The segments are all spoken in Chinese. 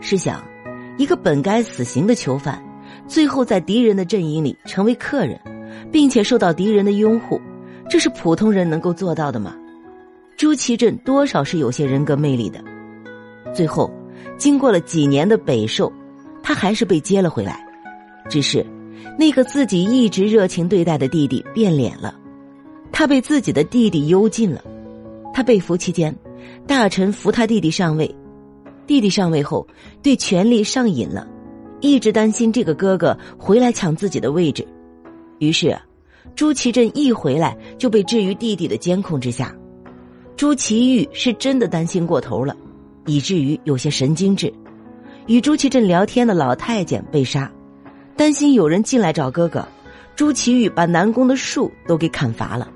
试想，一个本该死刑的囚犯，最后在敌人的阵营里成为客人，并且受到敌人的拥护，这是普通人能够做到的吗？朱祁镇多少是有些人格魅力的。最后，经过了几年的北狩，他还是被接了回来，只是那个自己一直热情对待的弟弟变脸了，他被自己的弟弟幽禁了。他被俘期间，大臣扶他弟弟上位。弟弟上位后，对权力上瘾了，一直担心这个哥哥回来抢自己的位置。于是，朱祁镇一回来就被置于弟弟的监控之下。朱祁钰是真的担心过头了，以至于有些神经质。与朱祁镇聊天的老太监被杀，担心有人进来找哥哥，朱祁钰把南宫的树都给砍伐了。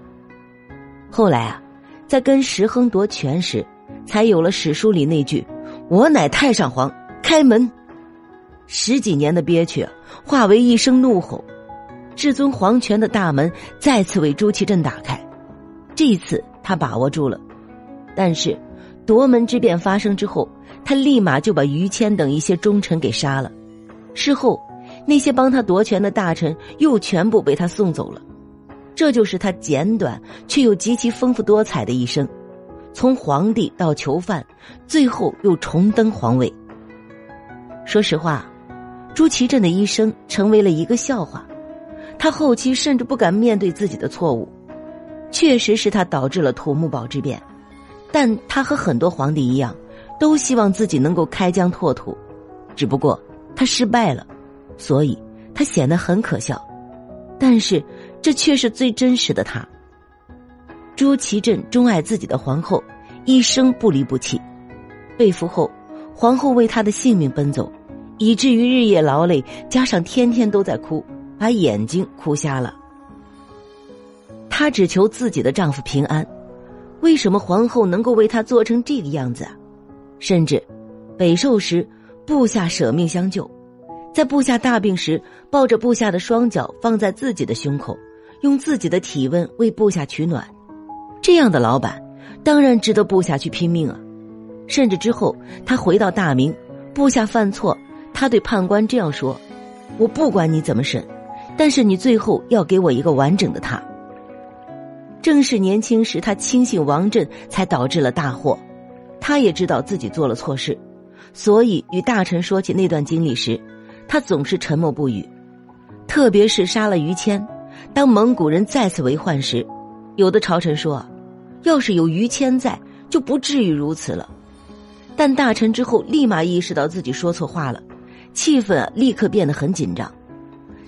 后来啊，在跟石亨夺权时，才有了史书里那句。我乃太上皇，开门！十几年的憋屈化为一声怒吼，至尊皇权的大门再次为朱祁镇打开。这一次他把握住了，但是夺门之变发生之后，他立马就把于谦等一些忠臣给杀了。事后那些帮他夺权的大臣又全部被他送走了。这就是他简短却又极其丰富多彩的一生。从皇帝到囚犯，最后又重登皇位。说实话，朱祁镇的一生成为了一个笑话。他后期甚至不敢面对自己的错误，确实是他导致了土木堡之变。但他和很多皇帝一样，都希望自己能够开疆拓土，只不过他失败了，所以他显得很可笑。但是这却是最真实的他。朱祁镇钟爱自己的皇后，一生不离不弃。被俘后，皇后为他的性命奔走，以至于日夜劳累，加上天天都在哭，把眼睛哭瞎了。她只求自己的丈夫平安，为什么皇后能够为他做成这个样子啊？甚至，北狩时，部下舍命相救，在部下大病时，抱着部下的双脚放在自己的胸口，用自己的体温为部下取暖。这样的老板，当然值得部下去拼命啊！甚至之后他回到大明，部下犯错，他对判官这样说：“我不管你怎么审，但是你最后要给我一个完整的他。”正是年轻时他轻信王振，才导致了大祸。他也知道自己做了错事，所以与大臣说起那段经历时，他总是沉默不语。特别是杀了于谦，当蒙古人再次为患时，有的朝臣说。要是有于谦在，就不至于如此了。但大臣之后立马意识到自己说错话了，气氛立刻变得很紧张。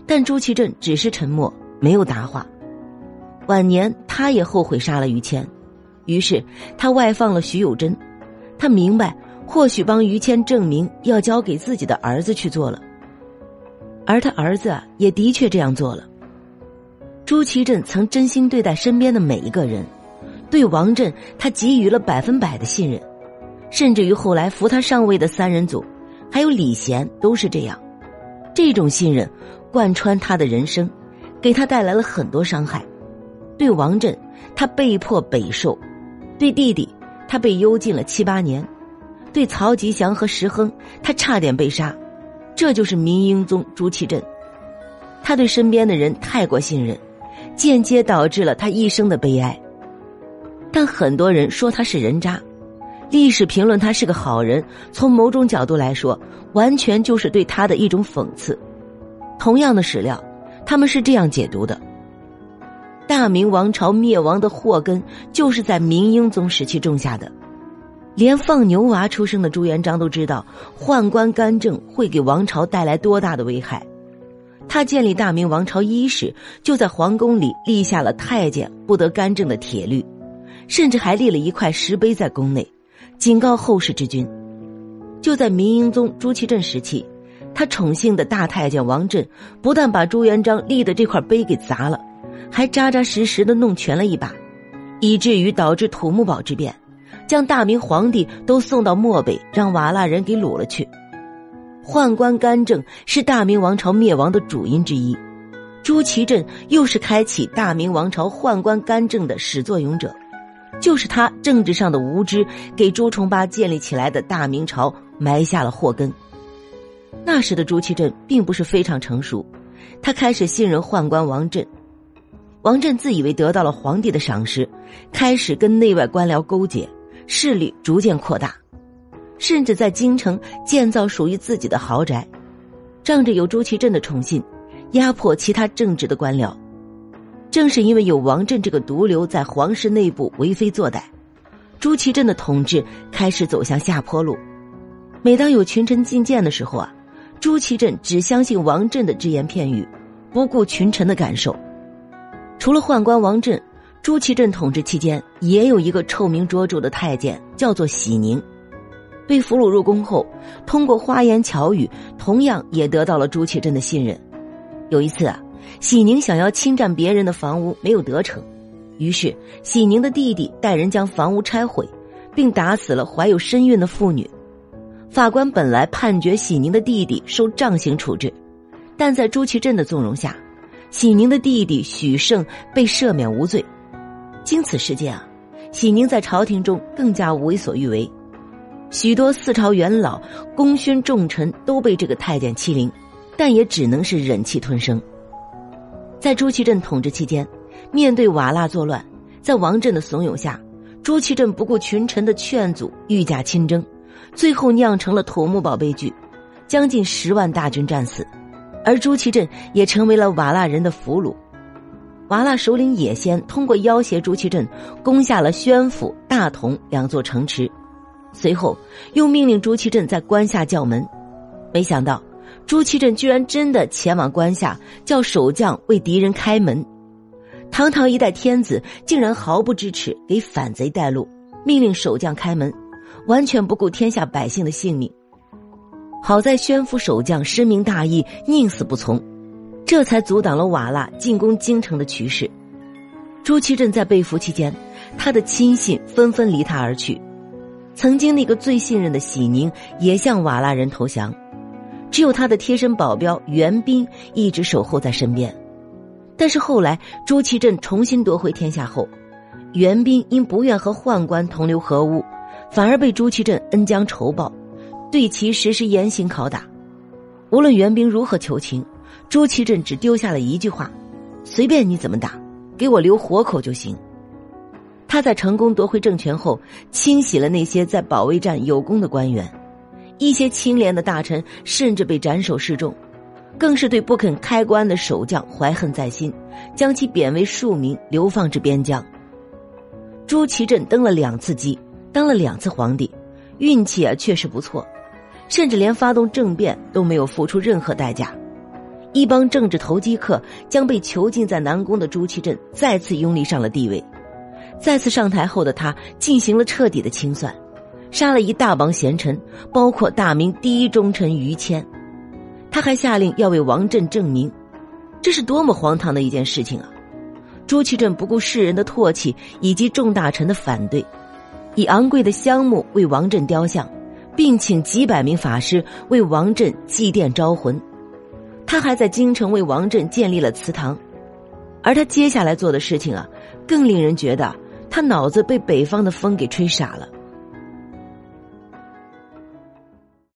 但朱祁镇只是沉默，没有答话。晚年，他也后悔杀了于谦，于是他外放了徐有贞。他明白，或许帮于谦证明要交给自己的儿子去做了，而他儿子也的确这样做了。朱祁镇曾真心对待身边的每一个人。对王振，他给予了百分百的信任，甚至于后来扶他上位的三人组，还有李贤都是这样。这种信任贯穿他的人生，给他带来了很多伤害。对王振，他被迫北狩；对弟弟，他被幽禁了七八年；对曹吉祥和石亨，他差点被杀。这就是明英宗朱祁镇。他对身边的人太过信任，间接导致了他一生的悲哀。但很多人说他是人渣，历史评论他是个好人，从某种角度来说，完全就是对他的一种讽刺。同样的史料，他们是这样解读的：大明王朝灭亡的祸根就是在明英宗时期种下的。连放牛娃出生的朱元璋都知道宦官干政会给王朝带来多大的危害，他建立大明王朝伊始，就在皇宫里立下了太监不得干政的铁律。甚至还立了一块石碑在宫内，警告后世之君。就在明英宗朱祁镇时期，他宠幸的大太监王振不但把朱元璋立的这块碑给砸了，还扎扎实实的弄全了一把，以至于导致土木堡之变，将大明皇帝都送到漠北，让瓦剌人给掳了去。宦官干政是大明王朝灭亡的主因之一，朱祁镇又是开启大明王朝宦官干政的始作俑者。就是他政治上的无知，给朱重八建立起来的大明朝埋下了祸根。那时的朱祁镇并不是非常成熟，他开始信任宦官王振。王振自以为得到了皇帝的赏识，开始跟内外官僚勾结，势力逐渐扩大，甚至在京城建造属于自己的豪宅，仗着有朱祁镇的宠信，压迫其他正直的官僚。正是因为有王振这个毒瘤在皇室内部为非作歹，朱祁镇的统治开始走向下坡路。每当有群臣进谏的时候啊。朱祁镇只相信王振的只言片语，不顾群臣的感受。除了宦官王振，朱祁镇统治期间也有一个臭名卓著的太监，叫做喜宁。被俘虏入宫后，通过花言巧语，同样也得到了朱祁镇的信任。有一次啊，喜宁想要侵占别人的房屋，没有得逞，于是喜宁的弟弟带人将房屋拆毁，并打死了怀有身孕的妇女。法官本来判决喜宁的弟弟受杖刑处置，但在朱祁镇的纵容下，喜宁的弟弟许胜被赦免无罪。经此事件啊，喜宁在朝廷中更加为所欲为，许多四朝元老、功勋重臣都被这个太监欺凌，但也只能是忍气吞声。在朱祁镇统治期间，面对瓦剌作乱，在王振的怂恿下，朱祁镇不顾群臣的劝阻，御驾亲征。最后酿成了土木堡悲剧，将近十万大军战死，而朱祁镇也成为了瓦剌人的俘虏。瓦剌首领野先通过要挟朱祁镇，攻下了宣府、大同两座城池，随后又命令朱祁镇在关下叫门。没想到朱祁镇居然真的前往关下，叫守将为敌人开门。堂堂一代天子，竟然毫不知耻，给反贼带路，命令守将开门。完全不顾天下百姓的性命，好在宣府守将深明大义，宁死不从，这才阻挡了瓦剌进攻京城的趋势。朱祁镇在被俘期间，他的亲信纷纷离他而去，曾经那个最信任的喜宁也向瓦剌人投降，只有他的贴身保镖袁彬一直守候在身边。但是后来朱祁镇重新夺回天下后，袁彬因不愿和宦官同流合污。反而被朱祁镇恩将仇报，对其实施严刑拷打。无论袁兵如何求情，朱祁镇只丢下了一句话：“随便你怎么打，给我留活口就行。”他在成功夺回政权后，清洗了那些在保卫战有功的官员，一些清廉的大臣甚至被斩首示众，更是对不肯开棺的守将怀恨在心，将其贬为庶民，流放至边疆。朱祁镇登了两次基。当了两次皇帝，运气啊确实不错，甚至连发动政变都没有付出任何代价。一帮政治投机客将被囚禁在南宫的朱祁镇再次拥立上了地位。再次上台后的他进行了彻底的清算，杀了一大帮贤臣，包括大明第一忠臣于谦。他还下令要为王振证明，这是多么荒唐的一件事情啊！朱祁镇不顾世人的唾弃以及众大臣的反对。以昂贵的香木为王振雕像，并请几百名法师为王振祭奠招魂。他还在京城为王振建立了祠堂。而他接下来做的事情啊，更令人觉得他脑子被北方的风给吹傻了。